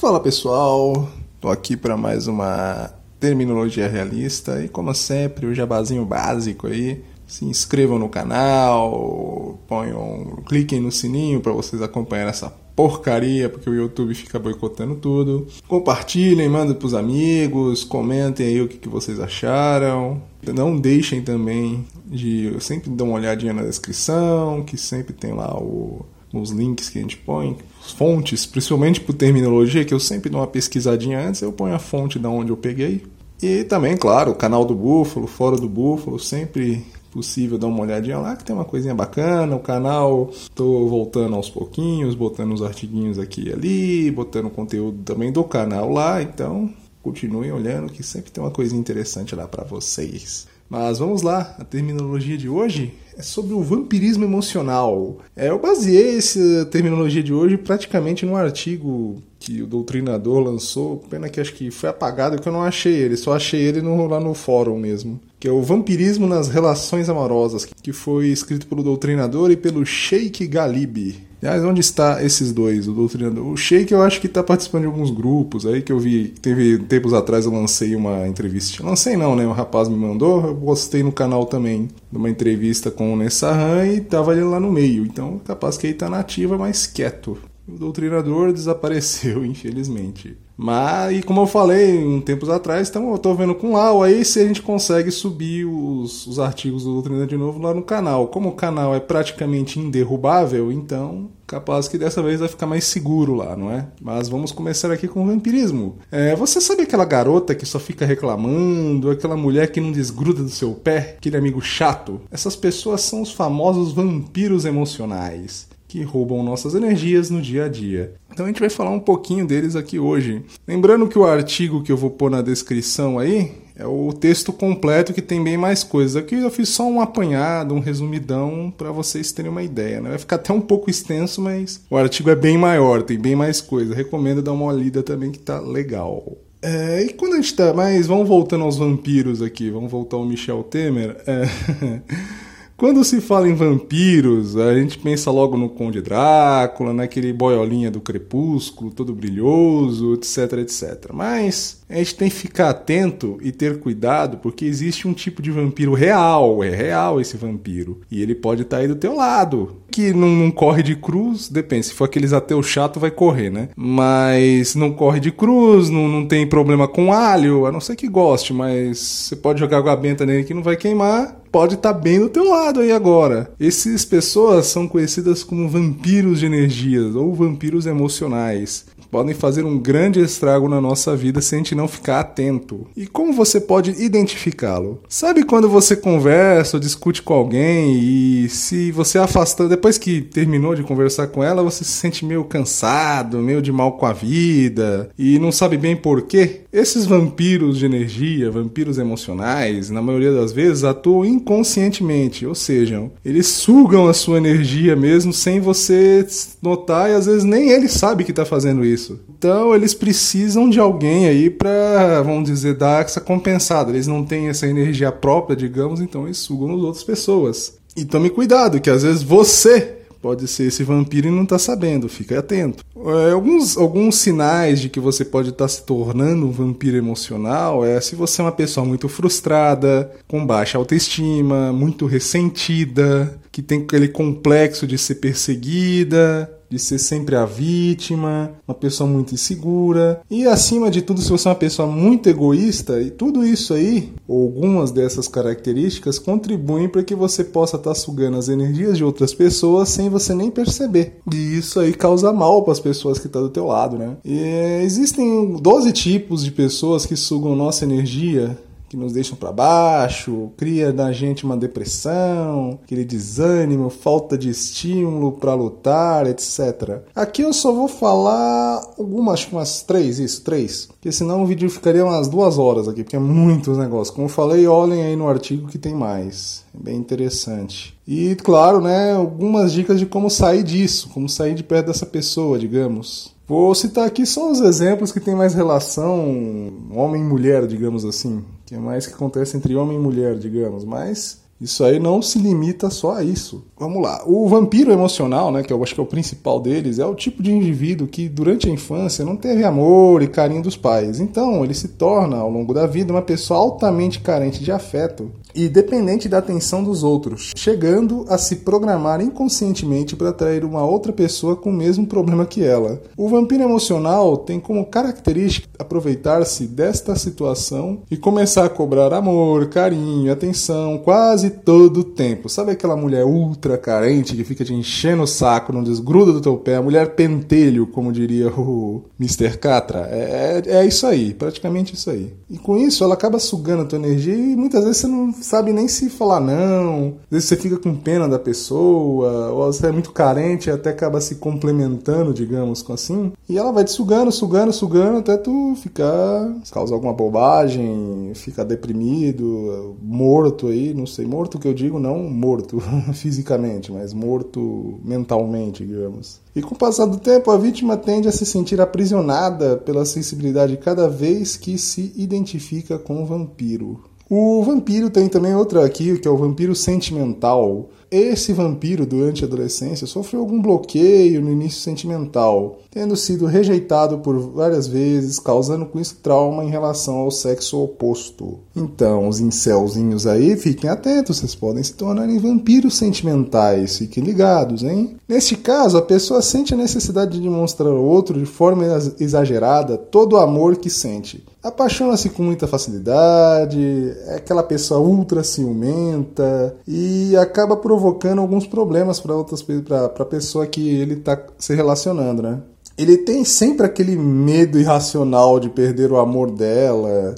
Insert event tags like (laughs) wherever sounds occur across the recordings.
Fala pessoal, tô aqui para mais uma terminologia realista e como sempre o jabazinho básico aí. Se inscrevam no canal, ponham, cliquem no sininho para vocês acompanharem essa porcaria, porque o YouTube fica boicotando tudo. Compartilhem, mandem pros amigos, comentem aí o que, que vocês acharam. Não deixem também de. Eu sempre dou uma olhadinha na descrição, que sempre tem lá o nos links que a gente põe, fontes, principalmente por terminologia, que eu sempre dou uma pesquisadinha antes, eu ponho a fonte da onde eu peguei. E também, claro, o canal do Búfalo, Fora do Búfalo, sempre possível dar uma olhadinha lá, que tem uma coisinha bacana. O canal, tô voltando aos pouquinhos, botando os artiguinhos aqui e ali, botando conteúdo também do canal lá, então continuem olhando que sempre tem uma coisinha interessante lá para vocês. Mas vamos lá, a terminologia de hoje é sobre o vampirismo emocional. É, eu baseei essa terminologia de hoje praticamente num artigo que o doutrinador lançou, pena que acho que foi apagado que eu não achei ele, só achei ele no, lá no fórum mesmo. Que é o Vampirismo nas Relações Amorosas, que foi escrito pelo doutrinador e pelo Sheikh Galibi. Aliás, onde está esses dois, o doutrinador? O Sheik eu acho que está participando de alguns grupos aí que eu vi, teve tempos atrás eu lancei uma entrevista. Lancei não, né? O rapaz me mandou, eu postei no canal também uma entrevista com o Nessahan e tava ele lá no meio. Então, capaz que ele tá nativa, mas quieto. O doutrinador desapareceu, (laughs) infelizmente. Mas, e como eu falei um tempos atrás, então eu tô vendo com Lau aí se a gente consegue subir os, os artigos do Doutrina de novo lá no canal. Como o canal é praticamente inderrubável, então capaz que dessa vez vai ficar mais seguro lá, não é? Mas vamos começar aqui com o vampirismo. É, você sabe aquela garota que só fica reclamando, aquela mulher que não desgruda do seu pé, aquele amigo chato? Essas pessoas são os famosos vampiros emocionais que roubam nossas energias no dia a dia. Então a gente vai falar um pouquinho deles aqui hoje. Lembrando que o artigo que eu vou pôr na descrição aí é o texto completo que tem bem mais coisas. Aqui eu fiz só um apanhado, um resumidão para vocês terem uma ideia. Né? Vai ficar até um pouco extenso, mas o artigo é bem maior, tem bem mais coisa. Recomendo dar uma lida também que tá legal. É, e quando a gente tá. Mas vamos voltando aos vampiros aqui, vamos voltar ao Michel Temer. É... (laughs) Quando se fala em vampiros, a gente pensa logo no Conde Drácula, naquele boiolinha do crepúsculo, todo brilhoso, etc, etc. Mas a gente tem que ficar atento e ter cuidado, porque existe um tipo de vampiro real, é real esse vampiro. E ele pode estar tá aí do teu lado. Que não, não, corre de cruz, depende. Se for aqueles ateus chato, vai correr, né? Mas não corre de cruz, não, não tem problema com alho, a não ser que goste, mas você pode jogar água benta nele que não vai queimar. Pode estar tá bem do teu lado aí agora. Essas pessoas são conhecidas como vampiros de energias ou vampiros emocionais podem fazer um grande estrago na nossa vida se a gente não ficar atento. E como você pode identificá-lo? Sabe quando você conversa ou discute com alguém e se você afastar, depois que terminou de conversar com ela, você se sente meio cansado, meio de mal com a vida e não sabe bem por quê? Esses vampiros de energia, vampiros emocionais, na maioria das vezes atuam inconscientemente, ou seja, eles sugam a sua energia mesmo sem você notar e às vezes nem ele sabe que está fazendo isso. Então eles precisam de alguém aí para, vamos dizer, dar essa compensada. Eles não têm essa energia própria, digamos, então eles sugam as outras pessoas. E tome cuidado, que às vezes você pode ser esse vampiro e não está sabendo, fique atento. É, alguns, alguns sinais de que você pode estar tá se tornando um vampiro emocional é se você é uma pessoa muito frustrada, com baixa autoestima, muito ressentida, que tem aquele complexo de ser perseguida, de ser sempre a vítima, uma pessoa muito insegura. E acima de tudo, se você é uma pessoa muito egoísta, e tudo isso aí, algumas dessas características, contribuem para que você possa estar tá sugando as energias de outras pessoas sem você nem perceber. E isso aí causa mal para as pessoas que estão tá do teu lado, né? E existem 12 tipos de pessoas que sugam nossa energia que nos deixam para baixo, cria na gente uma depressão, aquele desânimo, falta de estímulo para lutar, etc. Aqui eu só vou falar algumas, umas três, isso, três, porque senão o vídeo ficaria umas duas horas aqui, porque é muitos negócios. Como eu falei, olhem aí no artigo que tem mais, é bem interessante. E claro, né, algumas dicas de como sair disso, como sair de perto dessa pessoa, digamos. Vou citar aqui só os exemplos que tem mais relação homem e mulher, digamos assim, que é mais que acontece entre homem e mulher, digamos, mas Isso aí não se limita só a isso. Vamos lá. O vampiro emocional, né, que eu acho que é o principal deles, é o tipo de indivíduo que durante a infância não teve amor e carinho dos pais. Então, ele se torna ao longo da vida uma pessoa altamente carente de afeto e dependente da atenção dos outros, chegando a se programar inconscientemente para atrair uma outra pessoa com o mesmo problema que ela. O vampiro emocional tem como característica aproveitar-se desta situação e começar a cobrar amor, carinho, atenção quase todo o tempo. Sabe aquela mulher ultra carente que fica te enchendo o saco, não desgruda do teu pé, a mulher pentelho, como diria o Mr. Catra? É, é, é isso aí, praticamente isso aí. E com isso ela acaba sugando a tua energia e muitas vezes você não sabe nem se falar não. Às vezes você fica com pena da pessoa, ou você é muito carente e até acaba se complementando, digamos assim. E ela vai te sugando, sugando, sugando até tu ficar, causar alguma bobagem, ficar deprimido, morto aí, não sei, morto que eu digo não morto (laughs) fisicamente, mas morto mentalmente, digamos. E com o passar do tempo, a vítima tende a se sentir aprisionada pela sensibilidade cada vez que se identifica com o vampiro. O vampiro tem também outra aqui, que é o vampiro sentimental. Esse vampiro, durante a adolescência, sofreu algum bloqueio no início sentimental, tendo sido rejeitado por várias vezes, causando com isso trauma em relação ao sexo oposto. Então, os incelzinhos aí, fiquem atentos, vocês podem se tornarem vampiros sentimentais, fiquem ligados, hein? Neste caso, a pessoa sente a necessidade de demonstrar ao outro, de forma exagerada, todo o amor que sente. Apaixona-se com muita facilidade, é aquela pessoa ultra ciumenta e acaba provocando alguns problemas para outras para a pessoa que ele está se relacionando, né? Ele tem sempre aquele medo irracional de perder o amor dela,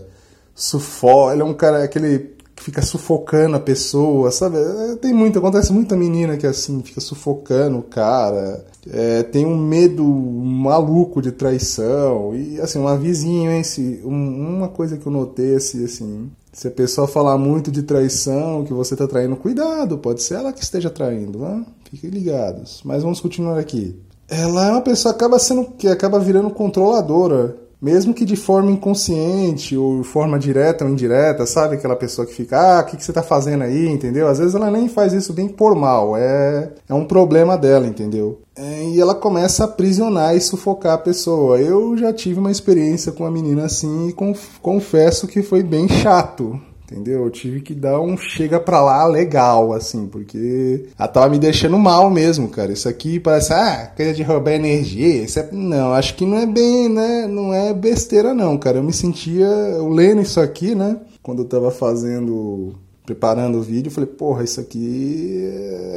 sufoca, ele é um cara aquele que fica sufocando a pessoa, sabe? É, tem muito, acontece muita menina que assim, fica sufocando o cara, é, tem um medo maluco de traição, e assim, uma vizinha, hein, se, um, uma coisa que eu notei, assim, assim, se a pessoa falar muito de traição, que você está traindo, cuidado, pode ser ela que esteja traindo, né? fiquem ligados. Mas vamos continuar aqui. Ela é uma pessoa que acaba sendo, que acaba virando controladora mesmo que de forma inconsciente ou de forma direta ou indireta, sabe? Aquela pessoa que fica, ah, o que, que você tá fazendo aí, entendeu? Às vezes ela nem faz isso bem por mal, é, é um problema dela, entendeu? É, e ela começa a aprisionar e sufocar a pessoa. Eu já tive uma experiência com uma menina assim e confesso que foi bem chato entendeu? Eu tive que dar um chega pra lá legal, assim, porque ela tava me deixando mal mesmo, cara. Isso aqui parece, ah, coisa de roubar energia. Isso é... Não, acho que não é bem, né? Não é besteira, não, cara. Eu me sentia, eu lendo isso aqui, né? Quando eu tava fazendo, preparando o vídeo, falei, porra, isso aqui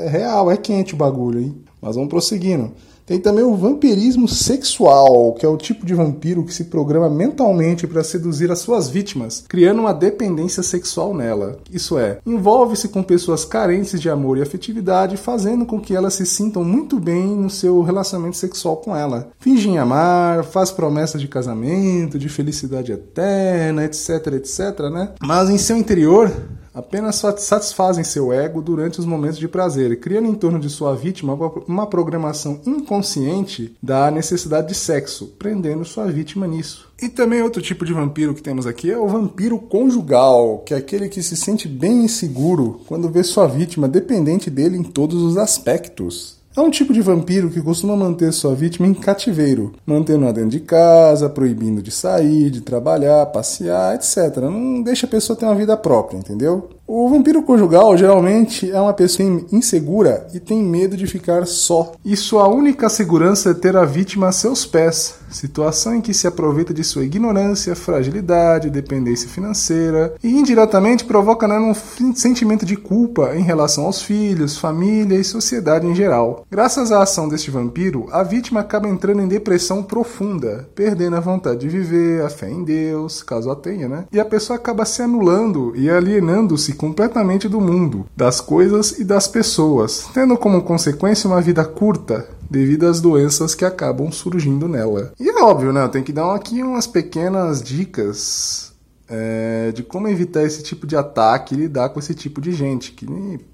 é real, é quente o bagulho, hein? Mas vamos prosseguindo. Tem também o vampirismo sexual, que é o tipo de vampiro que se programa mentalmente para seduzir as suas vítimas, criando uma dependência sexual nela. Isso é, envolve-se com pessoas carentes de amor e afetividade, fazendo com que elas se sintam muito bem no seu relacionamento sexual com ela. Fingem amar, faz promessas de casamento, de felicidade eterna, etc, etc, né? Mas em seu interior, apenas satisfazem seu ego durante os momentos de prazer, criando em torno de sua vítima uma programação inconsciente da necessidade de sexo, prendendo sua vítima nisso. E também outro tipo de vampiro que temos aqui é o vampiro conjugal, que é aquele que se sente bem inseguro quando vê sua vítima dependente dele em todos os aspectos. É um tipo de vampiro que costuma manter sua vítima em cativeiro, mantendo-a dentro de casa, proibindo de sair, de trabalhar, passear, etc. Não deixa a pessoa ter uma vida própria, entendeu? O vampiro conjugal geralmente é uma pessoa insegura e tem medo de ficar só. E sua única segurança é ter a vítima a seus pés, situação em que se aproveita de sua ignorância, fragilidade, dependência financeira e indiretamente provoca nela um sentimento de culpa em relação aos filhos, família e sociedade em geral. Graças à ação deste vampiro, a vítima acaba entrando em depressão profunda, perdendo a vontade de viver, a fé em Deus, caso a tenha, né? E a pessoa acaba se anulando e alienando-se completamente do mundo, das coisas e das pessoas, tendo como consequência uma vida curta devido às doenças que acabam surgindo nela. E é óbvio, né? Eu tenho que dar aqui umas pequenas dicas é, de como evitar esse tipo de ataque e lidar com esse tipo de gente. Que,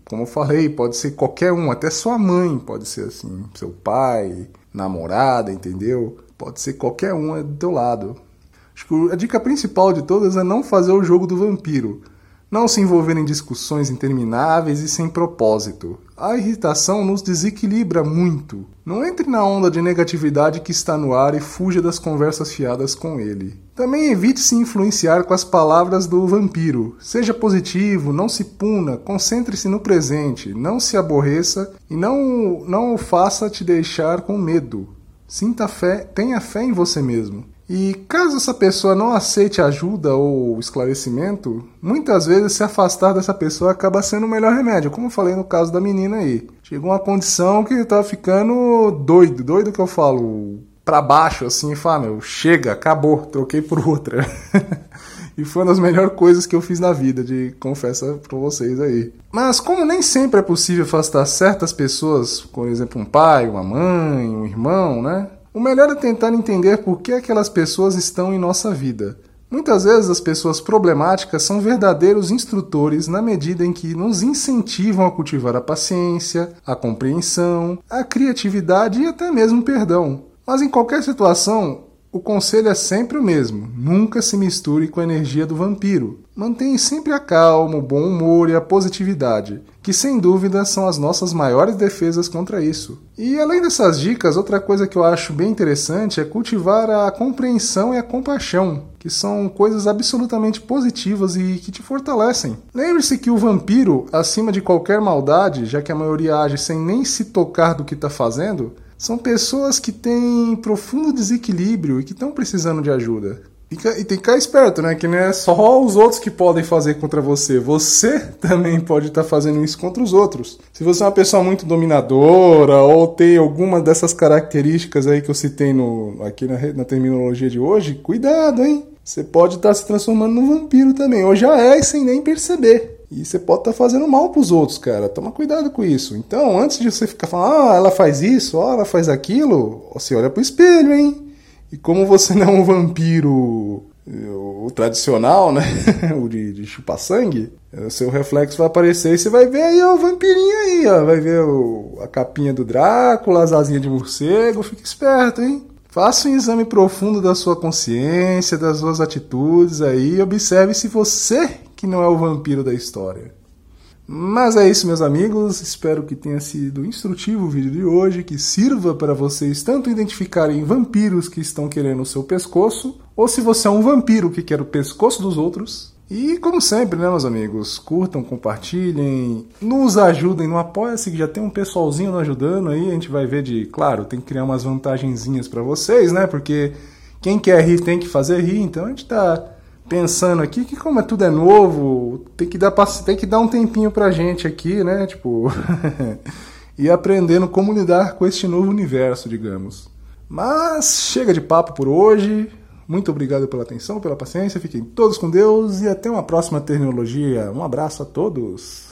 como eu falei, pode ser qualquer um, até sua mãe pode ser assim, seu pai, namorada, entendeu? Pode ser qualquer um do teu lado. Acho que a dica principal de todas é não fazer o jogo do vampiro não se envolver em discussões intermináveis e sem propósito. A irritação nos desequilibra muito. Não entre na onda de negatividade que está no ar e fuja das conversas fiadas com ele. Também evite se influenciar com as palavras do vampiro. Seja positivo, não se puna, concentre-se no presente, não se aborreça e não, não o faça te deixar com medo. Sinta fé, tenha fé em você mesmo. E caso essa pessoa não aceite ajuda ou esclarecimento, muitas vezes se afastar dessa pessoa acaba sendo o melhor remédio, como eu falei no caso da menina aí. Chegou uma condição que tava ficando doido, doido que eu falo, para baixo assim, e fala, meu, chega, acabou, troquei por outra. (laughs) e foi uma das melhores coisas que eu fiz na vida, de confesso para vocês aí. Mas como nem sempre é possível afastar certas pessoas, por exemplo, um pai, uma mãe, um irmão, né? O melhor é tentar entender por que aquelas pessoas estão em nossa vida. Muitas vezes as pessoas problemáticas são verdadeiros instrutores na medida em que nos incentivam a cultivar a paciência, a compreensão, a criatividade e até mesmo o perdão. Mas em qualquer situação, o conselho é sempre o mesmo: nunca se misture com a energia do vampiro. Mantenha sempre a calma, o bom humor e a positividade, que sem dúvida são as nossas maiores defesas contra isso. E além dessas dicas, outra coisa que eu acho bem interessante é cultivar a compreensão e a compaixão, que são coisas absolutamente positivas e que te fortalecem. Lembre-se que o vampiro, acima de qualquer maldade, já que a maioria age sem nem se tocar do que está fazendo, são pessoas que têm profundo desequilíbrio e que estão precisando de ajuda. E, tem que ficar esperto, né? Que não é só os outros que podem fazer contra você. Você (laughs) também pode estar tá fazendo isso contra os outros. Se você é uma pessoa muito dominadora ou tem alguma dessas características aí que eu citei no, aqui na, na terminologia de hoje, cuidado, hein? Você pode estar tá se transformando num vampiro também. Ou já é sem nem perceber. E você pode estar tá fazendo mal pros outros, cara. Toma cuidado com isso. Então, antes de você ficar falando, ah, ela faz isso, ah, ela faz aquilo, você olha pro espelho, hein? E como você (laughs) não é um vampiro o tradicional, né? (laughs) o de, de chupar sangue, o seu reflexo vai aparecer e você vai ver aí ó, o vampirinho aí, ó. Vai ver o, a capinha do Drácula, as asinhas de morcego. Fique esperto, hein? Faça um exame profundo da sua consciência, das suas atitudes aí observe se você que não é o vampiro da história. Mas é isso, meus amigos. Espero que tenha sido instrutivo o vídeo de hoje, que sirva para vocês tanto identificarem vampiros que estão querendo o seu pescoço, ou se você é um vampiro que quer o pescoço dos outros. E como sempre, né, meus amigos, curtam, compartilhem, nos ajudem no Apoia-se, que já tem um pessoalzinho nos ajudando aí. A gente vai ver de, claro, tem que criar umas vantagenzinhas para vocês, né? Porque quem quer rir tem que fazer rir, então a gente tá pensando aqui que como é tudo é novo, tem que dar tem que dar um tempinho pra gente aqui, né? Tipo, (laughs) e aprendendo como lidar com este novo universo, digamos. Mas chega de papo por hoje. Muito obrigado pela atenção, pela paciência. Fiquem todos com Deus e até uma próxima terminologia. Um abraço a todos.